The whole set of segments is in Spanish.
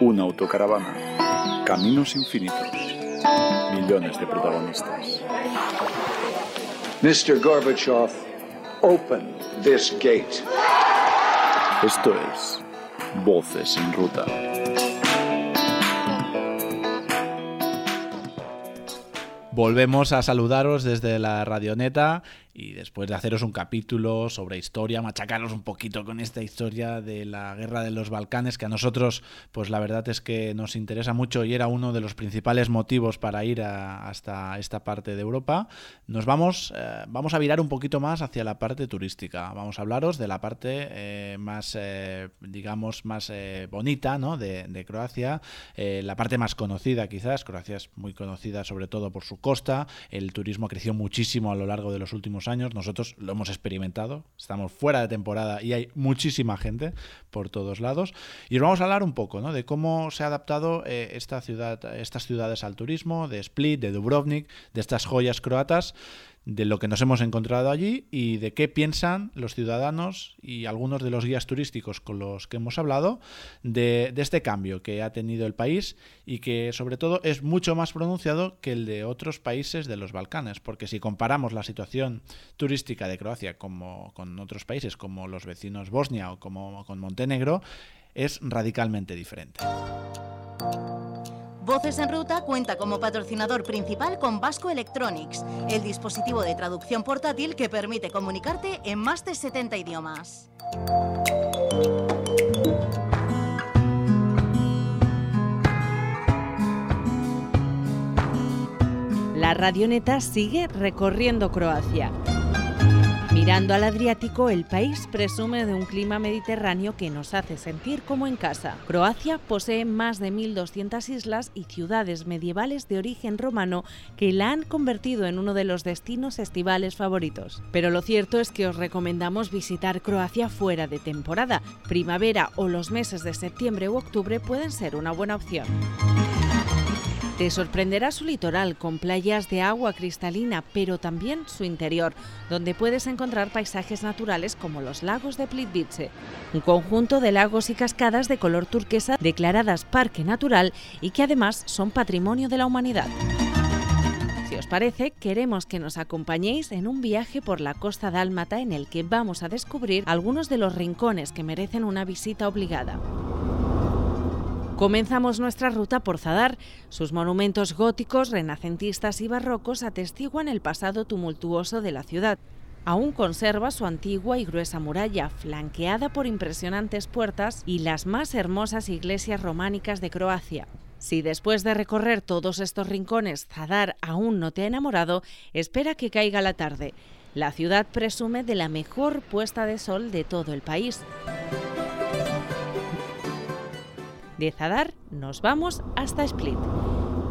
Una autocaravana. Caminos infinitos. Millones de protagonistas. Mr. Gorbachev, open this gate. Esto es Voces en Ruta. Volvemos a saludaros desde la radioneta y después de haceros un capítulo sobre historia, machacaros un poquito con esta historia de la guerra de los Balcanes, que a nosotros, pues la verdad es que nos interesa mucho y era uno de los principales motivos para ir hasta esta parte de Europa, nos vamos, eh, vamos a virar un poquito más hacia la parte turística. Vamos a hablaros de la parte eh, más, eh, digamos, más bonita ¿no? de, de Croacia, la parte más conocida quizás. Croacia es muy conocida sobre todo por su costa, el turismo creció muchísimo a lo largo de los últimos años. Nosotros lo hemos experimentado. Estamos fuera de temporada y hay muchísima gente por todos lados. Y os vamos a hablar un poco ¿no? de cómo se ha adaptado eh, esta ciudad, estas ciudades al turismo, de Split, de Dubrovnik, de estas joyas croatas de lo que nos hemos encontrado allí y de qué piensan los ciudadanos y algunos de los guías turísticos con los que hemos hablado de, este cambio que ha tenido el país y que sobre todo es mucho más pronunciado que el de otros países de los Balcanes, porque si comparamos la situación turística de Croacia como con otros países como los vecinos Bosnia o como con Montenegro, es radicalmente diferente. Voces en Ruta cuenta como patrocinador principal con Vasco Electronics, el dispositivo de traducción portátil que permite comunicarte en más de 70 idiomas. La radioneta sigue recorriendo Croacia. Mirando al Adriático, el país presume de un clima mediterráneo que nos hace sentir como en casa. Croacia posee más de 1.200 islas y ciudades medievales de origen romano que la han convertido en uno de los destinos estivales favoritos. Pero lo cierto es que os recomendamos visitar Croacia fuera de temporada. Primavera o los meses de septiembre u octubre pueden ser una buena opción. Te sorprenderá su litoral con playas de agua cristalina, pero también su interior, donde puedes encontrar paisajes naturales como los lagos de Plitvice, un conjunto de lagos y cascadas de color turquesa declaradas parque natural y que además son patrimonio de la humanidad. Si os parece, queremos que nos acompañéis en un viaje por la costa dálmata en el que vamos a descubrir algunos de los rincones que merecen una visita obligada. Comenzamos nuestra ruta por Zadar. Sus monumentos góticos, renacentistas y barrocos atestiguan el pasado tumultuoso de la ciudad. Aún conserva su antigua y gruesa muralla, flanqueada por impresionantes puertas y las más hermosas iglesias románicas de Croacia. Si después de recorrer todos estos rincones Zadar aún no te ha enamorado, espera que caiga la tarde. La ciudad presume de la mejor puesta de sol de todo el país. De Zadar nos vamos hasta Split.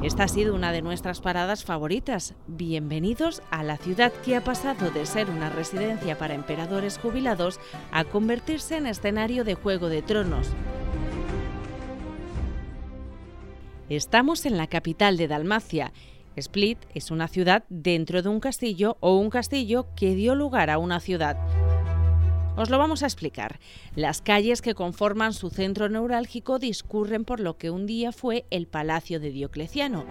Esta ha sido una de nuestras paradas favoritas. Bienvenidos a la ciudad que ha pasado de ser una residencia para emperadores jubilados a convertirse en escenario de Juego de Tronos. Estamos en la capital de Dalmacia. Split es una ciudad dentro de un castillo o un castillo que dio lugar a una ciudad. Os lo vamos a explicar. Las calles que conforman su centro neurálgico discurren por lo que un día fue el Palacio de Diocleciano.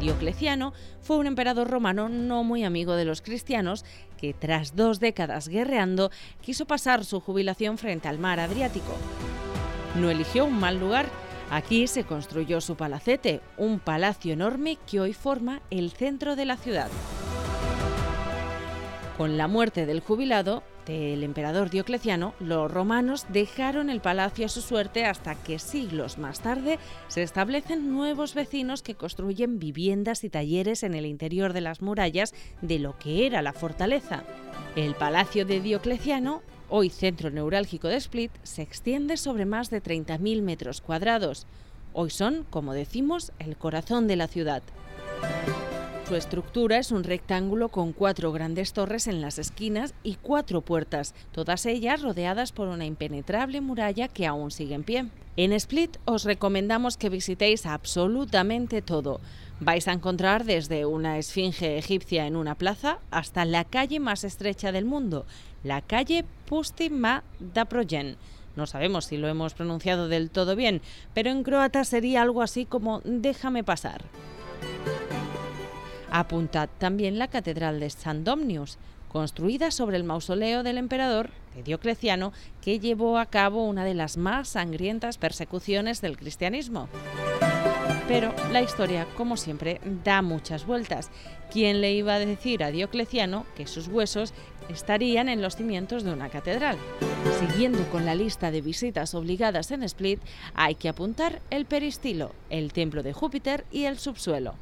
Diocleciano fue un emperador romano no muy amigo de los cristianos que tras dos décadas guerreando quiso pasar su jubilación frente al mar Adriático. No eligió un mal lugar. Aquí se construyó su palacete, un palacio enorme que hoy forma el centro de la ciudad. Con la muerte del jubilado, del emperador Diocleciano, los romanos dejaron el palacio a su suerte hasta que siglos más tarde se establecen nuevos vecinos que construyen viviendas y talleres en el interior de las murallas de lo que era la fortaleza. El palacio de Diocleciano, hoy centro neurálgico de Split, se extiende sobre más de 30.000 metros cuadrados. Hoy son, como decimos, el corazón de la ciudad. Su estructura es un rectángulo con cuatro grandes torres en las esquinas y cuatro puertas, todas ellas rodeadas por una impenetrable muralla que aún sigue en pie. En Split os recomendamos que visitéis absolutamente todo. Vais a encontrar desde una esfinge egipcia en una plaza hasta la calle más estrecha del mundo, la calle Pusti Ma Daprogen, No sabemos si lo hemos pronunciado del todo bien, pero en croata sería algo así como déjame pasar. Apuntad también la Catedral de San Domnius, construida sobre el mausoleo del emperador Diocleciano, que llevó a cabo una de las más sangrientas persecuciones del cristianismo. Pero la historia, como siempre, da muchas vueltas. ¿Quién le iba a decir a Diocleciano que sus huesos estarían en los cimientos de una catedral? Siguiendo con la lista de visitas obligadas en Split, hay que apuntar el peristilo, el templo de Júpiter y el subsuelo.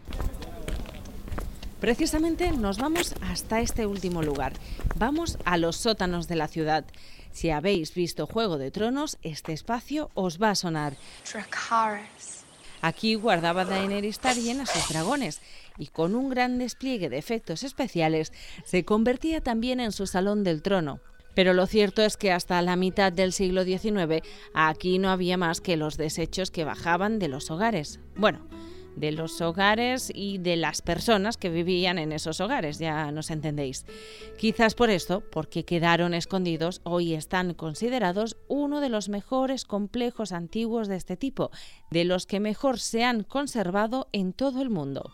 Precisamente nos vamos hasta este último lugar. Vamos a los sótanos de la ciudad. Si habéis visto Juego de Tronos, este espacio os va a sonar. Aquí guardaba Daenerys Targaryen a sus dragones y con un gran despliegue de efectos especiales se convertía también en su salón del trono. Pero lo cierto es que hasta la mitad del siglo XIX aquí no había más que los desechos que bajaban de los hogares. Bueno, de los hogares y de las personas que vivían en esos hogares, ya nos entendéis. Quizás por esto, porque quedaron escondidos, hoy están considerados uno de los mejores complejos antiguos de este tipo, de los que mejor se han conservado en todo el mundo.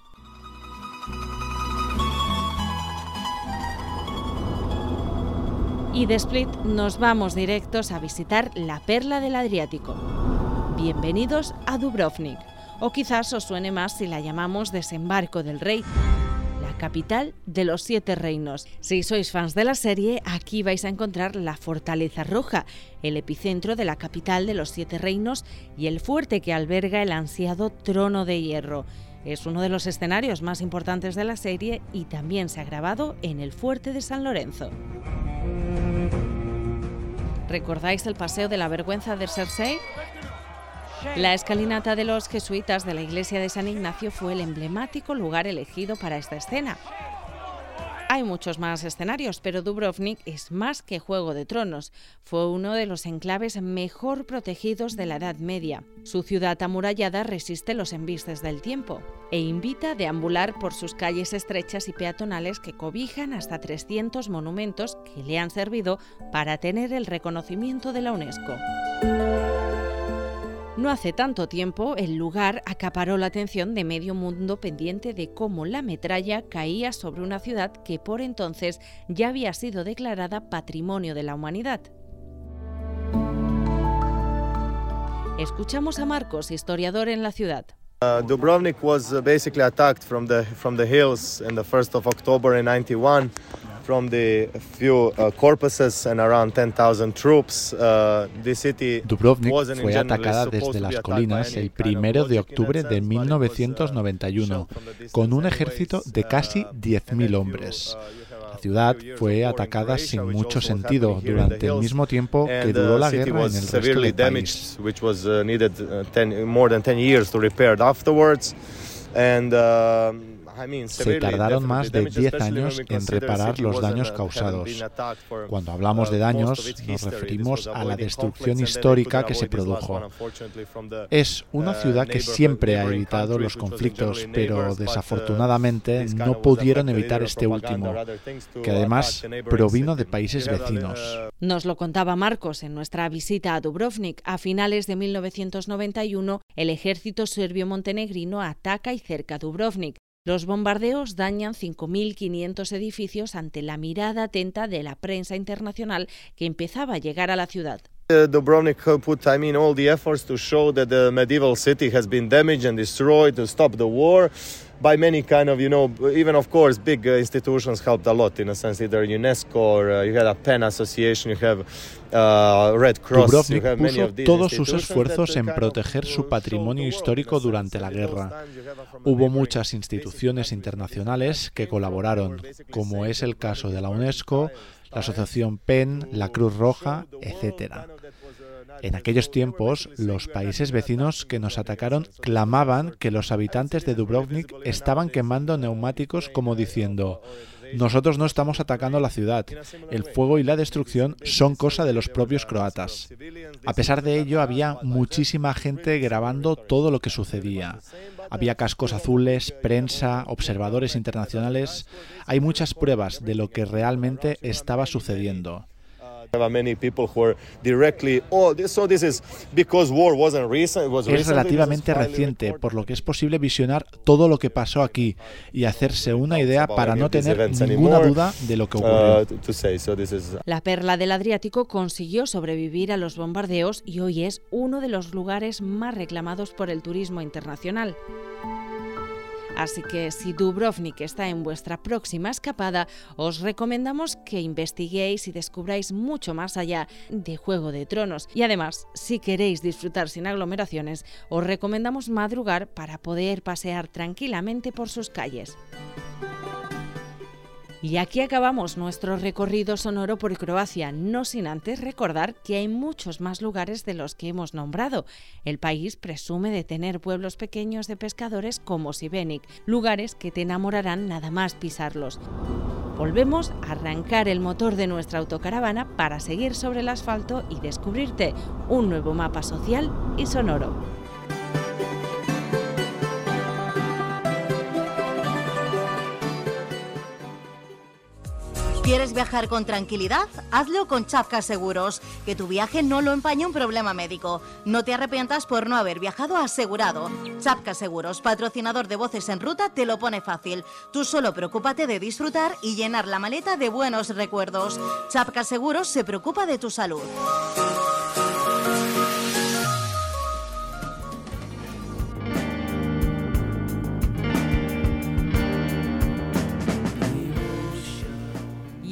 Y de Split nos vamos directos a visitar la perla del Adriático. Bienvenidos a Dubrovnik o quizás os suene más si la llamamos Desembarco del Rey, la capital de los siete reinos. Si sois fans de la serie, aquí vais a encontrar la Fortaleza Roja, el epicentro de la capital de los siete reinos y el fuerte que alberga el ansiado Trono de Hierro. Es uno de los escenarios más importantes de la serie y también se ha grabado en el fuerte de San Lorenzo. ¿Recordáis el paseo de la vergüenza de Cersei? La escalinata de los jesuitas de la iglesia de San Ignacio fue el emblemático lugar elegido para esta escena. Hay muchos más escenarios, pero Dubrovnik es más que Juego de Tronos. Fue uno de los enclaves mejor protegidos de la Edad Media. Su ciudad amurallada resiste los embistes del tiempo e invita a deambular por sus calles estrechas y peatonales que cobijan hasta 300 monumentos que le han servido para tener el reconocimiento de la UNESCO. No hace tanto tiempo, el lugar acaparó la atención de medio mundo pendiente de cómo la metralla caía sobre una ciudad que por entonces ya había sido declarada Patrimonio de la Humanidad. Escuchamos a Marcos, historiador en la ciudad. Uh, Dubrovnik was uh, basically attacked from the from the hills in the 1st of October in 91 from the few uh, corpuses and around 10,000 troops. Uh, the city Dubrovnik fue atacada desde las colinas el primero de octubre de 1991 con un ejército de casi 10.000 hombres. La ciudad fue atacada sin mucho sentido durante el mismo tiempo que duró la guerra en el resto del país. Se tardaron más de 10 años en reparar los daños causados. Cuando hablamos de daños, nos referimos a la destrucción histórica que se produjo. Es una uh, ciudad que siempre ha evitado los conflictos, pero uh, desafortunadamente no pudieron evitar este último, que además provino de países vecinos. Uh, nos lo contaba Marcos en nuestra visita a Dubrovnik. A finales de 1991, el ejército serbio-montenegrino ataca y cerca Dubrovnik. Los bombardeos dañan 5.500 edificios ante la mirada atenta de la prensa internacional que empezaba a llegar a la ciudad. Uh, Dubrovnik put, I mean, all the efforts to show that the medieval city has been damaged and destroyed to stop the war by many kind of, you know, even of course big uh, institutions helped a lot in a sense, either UNESCO or uh, you had a PEN association, you have uh, Red Cross, Dubrovnik you have many puso of these todos sus esfuerzos en proteger su patrimonio histórico durante la guerra. Hubo muchas instituciones internacionales que colaboraron, como es el caso de la UNESCO, la Asociación PEN, la Cruz Roja, etc. En aquellos tiempos, los países vecinos que nos atacaron clamaban que los habitantes de Dubrovnik estaban quemando neumáticos como diciendo nosotros no estamos atacando la ciudad. El fuego y la destrucción son cosa de los propios croatas. A pesar de ello, había muchísima gente grabando todo lo que sucedía. Había cascos azules, prensa, observadores internacionales. Hay muchas pruebas de lo que realmente estaba sucediendo. Es relativamente reciente, por lo que es posible visionar todo lo que pasó aquí y hacerse una idea para no tener ninguna duda de lo que ocurrió. Uh, La perla del Adriático consiguió sobrevivir a los bombardeos y hoy es uno de los lugares más reclamados por el turismo internacional. Así que si Dubrovnik está en vuestra próxima escapada, os recomendamos que investiguéis y descubráis mucho más allá de Juego de Tronos. Y además, si queréis disfrutar sin aglomeraciones, os recomendamos madrugar para poder pasear tranquilamente por sus calles. Y aquí acabamos nuestro recorrido sonoro por Croacia, no sin antes recordar que hay muchos más lugares de los que hemos nombrado. El país presume de tener pueblos pequeños de pescadores como Sibenik, lugares que te enamorarán nada más pisarlos. Volvemos a arrancar el motor de nuestra autocaravana para seguir sobre el asfalto y descubrirte un nuevo mapa social y sonoro. ¿Quieres viajar con tranquilidad? Hazlo con Chapka Seguros. Que tu viaje no lo empañe un problema médico. No te arrepientas por no haber viajado asegurado. Chapka Seguros, patrocinador de Voces en Ruta, te lo pone fácil. Tú solo preocúpate de disfrutar y llenar la maleta de buenos recuerdos. Chapka Seguros se preocupa de tu salud.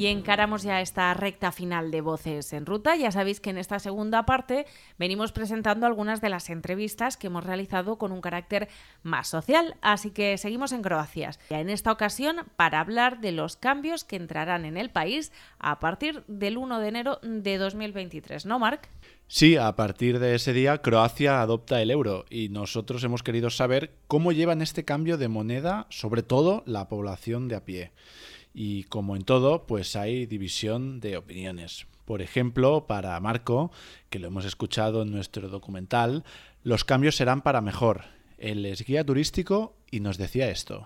Y encaramos ya esta recta final de Voces en Ruta. Ya sabéis que en esta segunda parte venimos presentando algunas de las entrevistas que hemos realizado con un carácter más social. Así que seguimos en Croacia. En esta ocasión para hablar de los cambios que entrarán en el país a partir del 1 de enero de 2023. ¿No, Marc? Sí, a partir de ese día Croacia adopta el euro y nosotros hemos querido saber cómo llevan este cambio de moneda, sobre todo la población de a pie. Y como en todo, pues hay división de opiniones. Por ejemplo, para Marco, que lo hemos escuchado en nuestro documental, los cambios serán para mejor. Él es guía turístico y nos decía esto.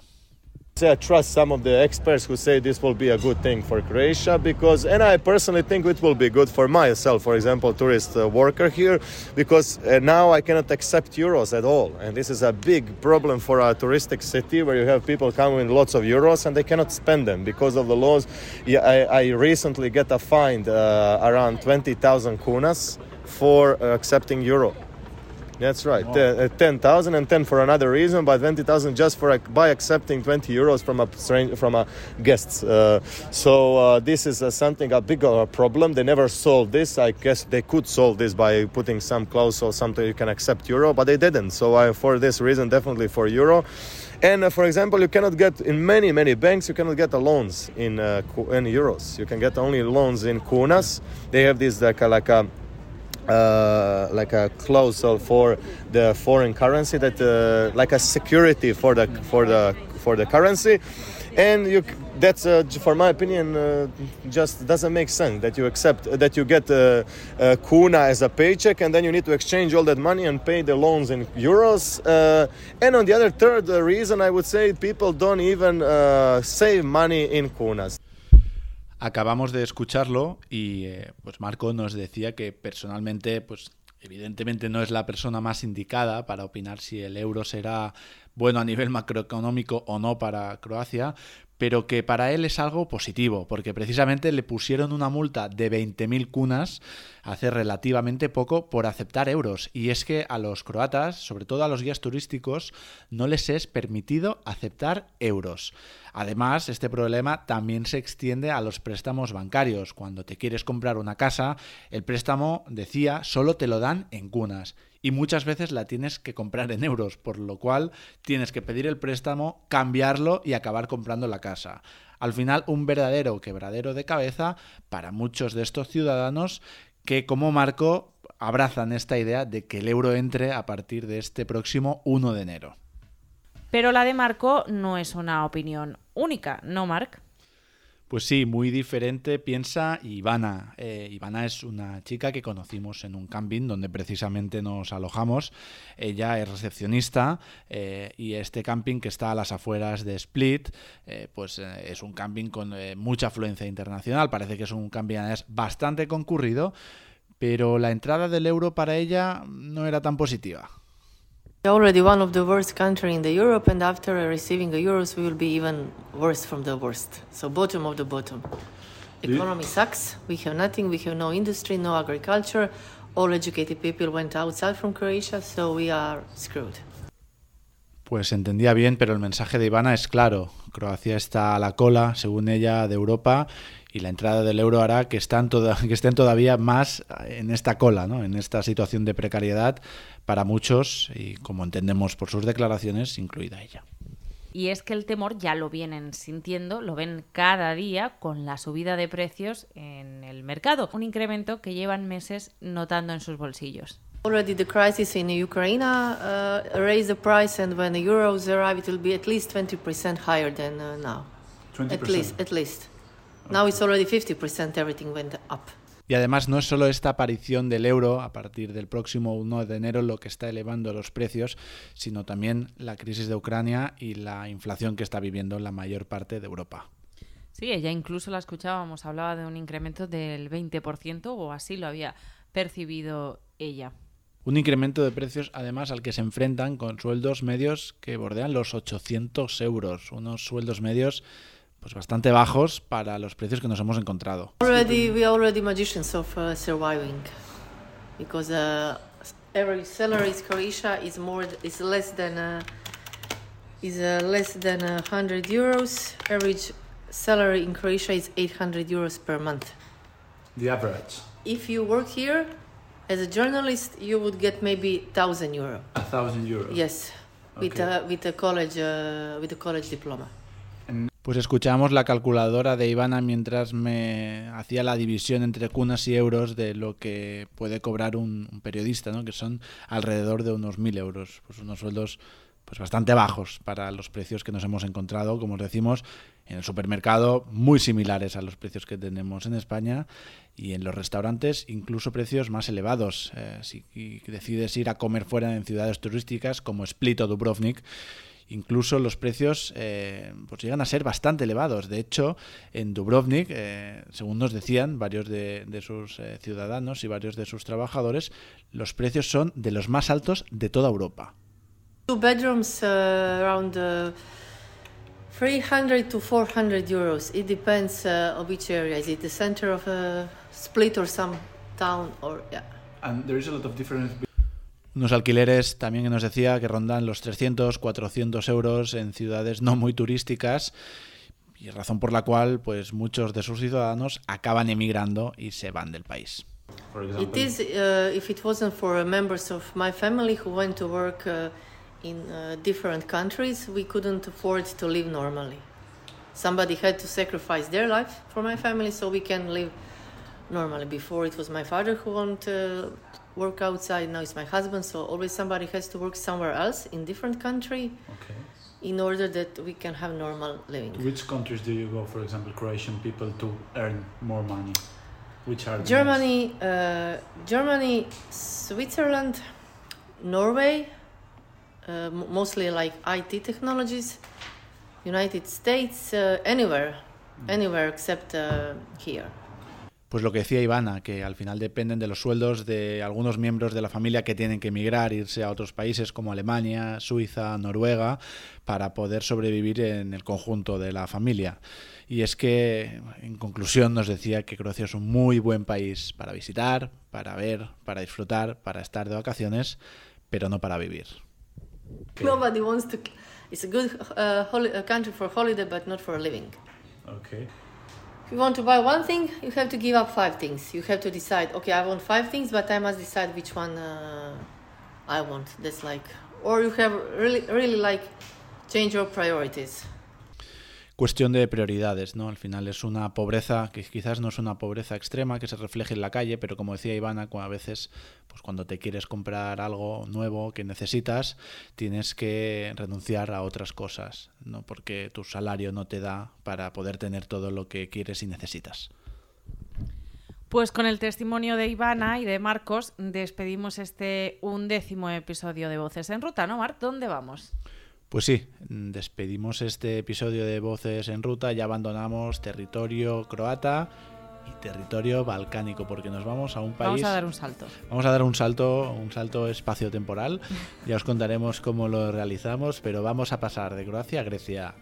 I trust some of the experts who say this will be a good thing for Croatia because, and I personally think it will be good for myself, for example, tourist uh, worker here, because uh, now I cannot accept euros at all, and this is a big problem for a touristic city where you have people coming with lots of euros and they cannot spend them because of the laws. Yeah, I, I recently get a fine uh, around 20,000 kunas for uh, accepting euro. That's right. Wow. Uh, 10,000 and 10 for another reason, but 20,000 just for by accepting 20 euros from a strange, from a guest. Uh, so uh, this is uh, something a bigger problem. They never solved this. I guess they could solve this by putting some clause or something you can accept euro, but they didn't. So for this reason, definitely for euro. And uh, for example, you cannot get in many many banks. You cannot get loans in uh, in euros. You can get only loans in kunas. They have this like like a uh, like a clause for the foreign currency that uh, like a security for the for the for the currency. And you that's uh, for my opinion uh, just doesn't make sense that you accept that you get a, a, kuna as a paycheck and then you need to exchange all that money and pay the loans in euros. Uh, and on the other third reason i would say people don't even uh, save money in kunas Acabamos de escucharlo y eh, pues Marco nos decía que personalmente, pues evidentemente no es la persona más indicada para opinar si el euro será bueno a nivel macroeconómico o no para Croacia, pero que para él es algo positivo, porque precisamente le pusieron una multa de 20.000 cunas hace relativamente poco por aceptar euros. Y es que a los croatas, sobre todo a los guías turísticos, no les es permitido aceptar euros. Además, este problema también se extiende a los préstamos bancarios. Cuando te quieres comprar una casa, el préstamo, decía, solo te lo dan en cunas y muchas veces la tienes que comprar en euros, por lo cual tienes que pedir el préstamo, cambiarlo y acabar comprando la casa. Al final, un verdadero quebradero de cabeza para muchos de estos ciudadanos que, como Marco, abrazan esta idea de que el euro entre a partir de este próximo 1 de enero. Pero la de Marco no es una opinión única, ¿no, Marc? Pues sí, muy diferente piensa Ivana. Eh, Ivana es una chica que conocimos en un camping donde precisamente nos alojamos. Ella es recepcionista eh, y este camping que está a las afueras de Split, eh, pues es un camping con mucha afluencia internacional. Parece que es un camping bastante concurrido, pero la entrada del euro para ella no era tan positiva. Already one of the worst country in the Europe, and after receiving the euros, we will be even worse from the worst. So bottom of the bottom. Economy sucks. We have nothing. We have no industry, no agriculture. All educated people went outside from Croatia, so we are screwed. Pues entendía bien, pero el mensaje de Ivana es claro. Croacia está a la cola, según ella, de Europa y la entrada del euro hará que, están que estén todavía más en esta cola, ¿no? en esta situación de precariedad para muchos y, como entendemos por sus declaraciones, incluida ella. Y es que el temor ya lo vienen sintiendo, lo ven cada día con la subida de precios en el mercado, un incremento que llevan meses notando en sus bolsillos. Already the crisis in Ukraine uh, raised the price, and when the euros arrive, it will be at least 20% higher than uh, now. 20%. At least, at least. Now it's already 50%. Everything went up. Y además no es solo esta aparición del euro a partir del próximo 1 de enero lo que está elevando los precios, sino también la crisis de Ucrania y la inflación que está viviendo la mayor parte de Europa. Sí, ella incluso la escuchábamos, hablaba de un incremento del 20% o así lo había percibido ella. Un incremento de precios, además, al que se enfrentan con sueldos medios que bordean los 800 euros, unos sueldos medios pues bastante bajos para los precios que nos hemos encontrado. Already, we are already magicians of uh, surviving, because uh, every salary in Croatia is more is less than uh, is uh, less than 100 euros. Average salary in Croatia is 800 euros per month. The average. If you work here as a journalist, you would get maybe thousand euro. A thousand euros. Yes, okay. with a with a college uh, with a college diploma. Pues escuchamos la calculadora de Ivana mientras me hacía la división entre cunas y euros de lo que puede cobrar un, periodista, ¿no? que son alrededor de unos mil euros, pues unos sueldos pues bastante bajos para los precios que nos hemos encontrado, como os decimos, en el supermercado, muy similares a los precios que tenemos en España y en los restaurantes incluso precios más elevados. Eh, si decides ir a comer fuera en ciudades turísticas como Split o Dubrovnik, incluso los precios eh, pues llegan a ser bastante elevados. De hecho, en Dubrovnik, eh, según nos decían varios de, sus eh, ciudadanos y varios de sus trabajadores, los precios son de los más altos de toda Europa. Two bedrooms uh, around 300 uh, to 400 euros. It depends uh, on which area. Is it the center of a split or some town or yeah. And there is a lot of difference unos alquileres también que nos decía que rondan los 300, 400 euros en ciudades no muy turísticas y razón por la cual pues muchos de sus ciudadanos acaban emigrando y se van del país. It is uh, if it wasn't for members of my family who went to work uh, in uh, different countries, we couldn't afford to live normally. Somebody had to sacrifice their life for my family so we can live normally. Before it was my father who wanted work outside. Now it's my husband, so always somebody has to work somewhere else in different country. Okay. In order that we can have normal living. To which countries do you go, for example, Croatian people to earn more money? Which are Germany, uh, Germany, Switzerland, Norway, uh, mostly like IT technologies, United States, uh, anywhere, mm. anywhere except uh, here. Pues lo que decía Ivana, que al final dependen de los sueldos de algunos miembros de la familia que tienen que emigrar, irse a otros países como Alemania, Suiza, Noruega, para poder sobrevivir en el conjunto de la familia. Y es que, en conclusión, nos decía que Croacia es un muy buen país para visitar, para ver, para disfrutar, para estar de vacaciones, pero no para vivir. Nobody wants to. It's a good uh, country for holiday, but not for living. Okay. If you want to buy one thing, you have to give up five things. You have to decide, okay, I want five things, but I must decide which one uh, I want. That's like, or you have really, really like change your priorities. Cuestión de prioridades, ¿no? Al final es una pobreza que quizás no es una pobreza extrema que se refleje en la calle, pero como decía Ivana, a veces pues cuando te quieres comprar algo nuevo que necesitas, tienes que renunciar a otras cosas, ¿no? Porque tu salario no te da para poder tener todo lo que quieres y necesitas. Pues con el testimonio de Ivana y de Marcos despedimos este undécimo episodio de Voces en Ruta, ¿no, Marc? ¿Dónde vamos? Pues sí, despedimos este episodio de Voces en Ruta, y abandonamos territorio croata y territorio balcánico, porque nos vamos a un país... Vamos a dar un salto. Vamos a dar un salto, un salto espacio-temporal. Ya os contaremos cómo lo realizamos, pero vamos a pasar de Croacia a Grecia.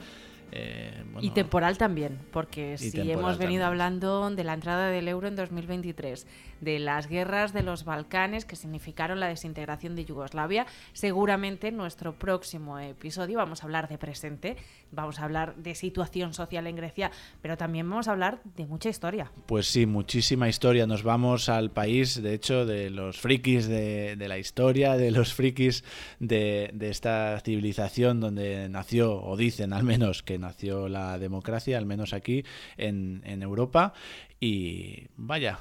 Eh, y temporal también, porque si hemos venido hablando de la entrada del euro en 2023, de las guerras de los Balcanes que significaron la desintegración de Yugoslavia, seguramente en nuestro próximo episodio vamos a hablar de presente, vamos a hablar de situación social en Grecia, pero también vamos a hablar de mucha historia. Pues sí, muchísima historia. Nos vamos al país, de hecho, de los frikis de, la historia, de los frikis de, de esta civilización donde nació, o dicen al menos que nació la democracia, al menos aquí en, en Europa. Y vaya,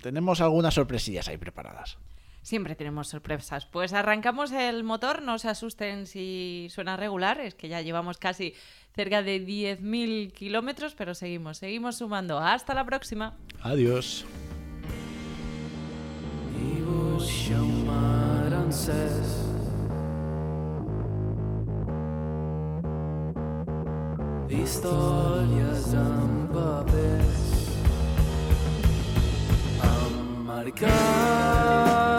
tenemos algunas sorpresillas ahí preparadas. Siempre tenemos sorpresas. Pues arrancamos el motor, no se asusten si suena regular, es que ya llevamos casi cerca de 10.000 kilómetros, pero seguimos, seguimos sumando. Hasta la próxima. Adiós. Historias am marcar